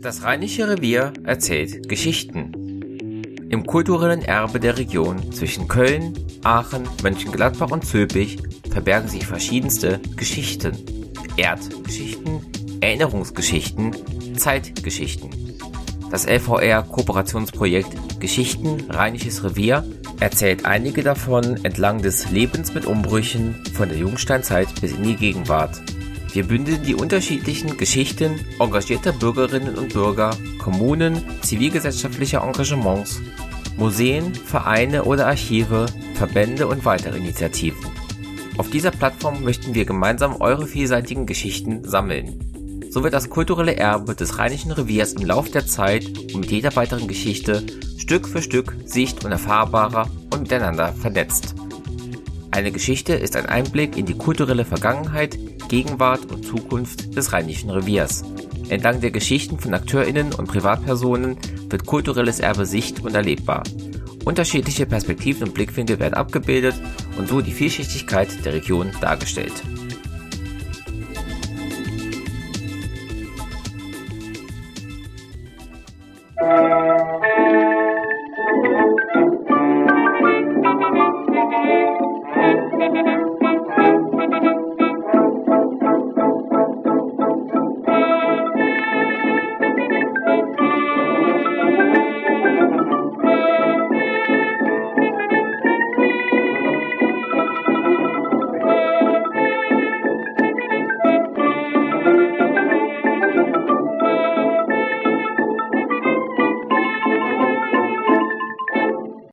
Das Rheinische Revier erzählt Geschichten. Im kulturellen Erbe der Region zwischen Köln, Aachen, Mönchengladbach und Zülpich verbergen sich verschiedenste Geschichten. Erdgeschichten, Erinnerungsgeschichten, Zeitgeschichten. Das LVR Kooperationsprojekt Geschichten Rheinisches Revier erzählt einige davon entlang des Lebens mit Umbrüchen von der Jungsteinzeit bis in die Gegenwart. Wir bündeln die unterschiedlichen Geschichten engagierter Bürgerinnen und Bürger, Kommunen, zivilgesellschaftlicher Engagements, Museen, Vereine oder Archive, Verbände und weitere Initiativen. Auf dieser Plattform möchten wir gemeinsam eure vielseitigen Geschichten sammeln. So wird das kulturelle Erbe des Rheinischen Reviers im Lauf der Zeit und mit jeder weiteren Geschichte Stück für Stück sicht- und erfahrbarer und miteinander vernetzt. Eine Geschichte ist ein Einblick in die kulturelle Vergangenheit, Gegenwart und Zukunft des Rheinischen Reviers. Entlang der Geschichten von AkteurInnen und Privatpersonen wird kulturelles Erbe sicht- und erlebbar. Unterschiedliche Perspektiven und Blickwinkel werden abgebildet und so die Vielschichtigkeit der Region dargestellt.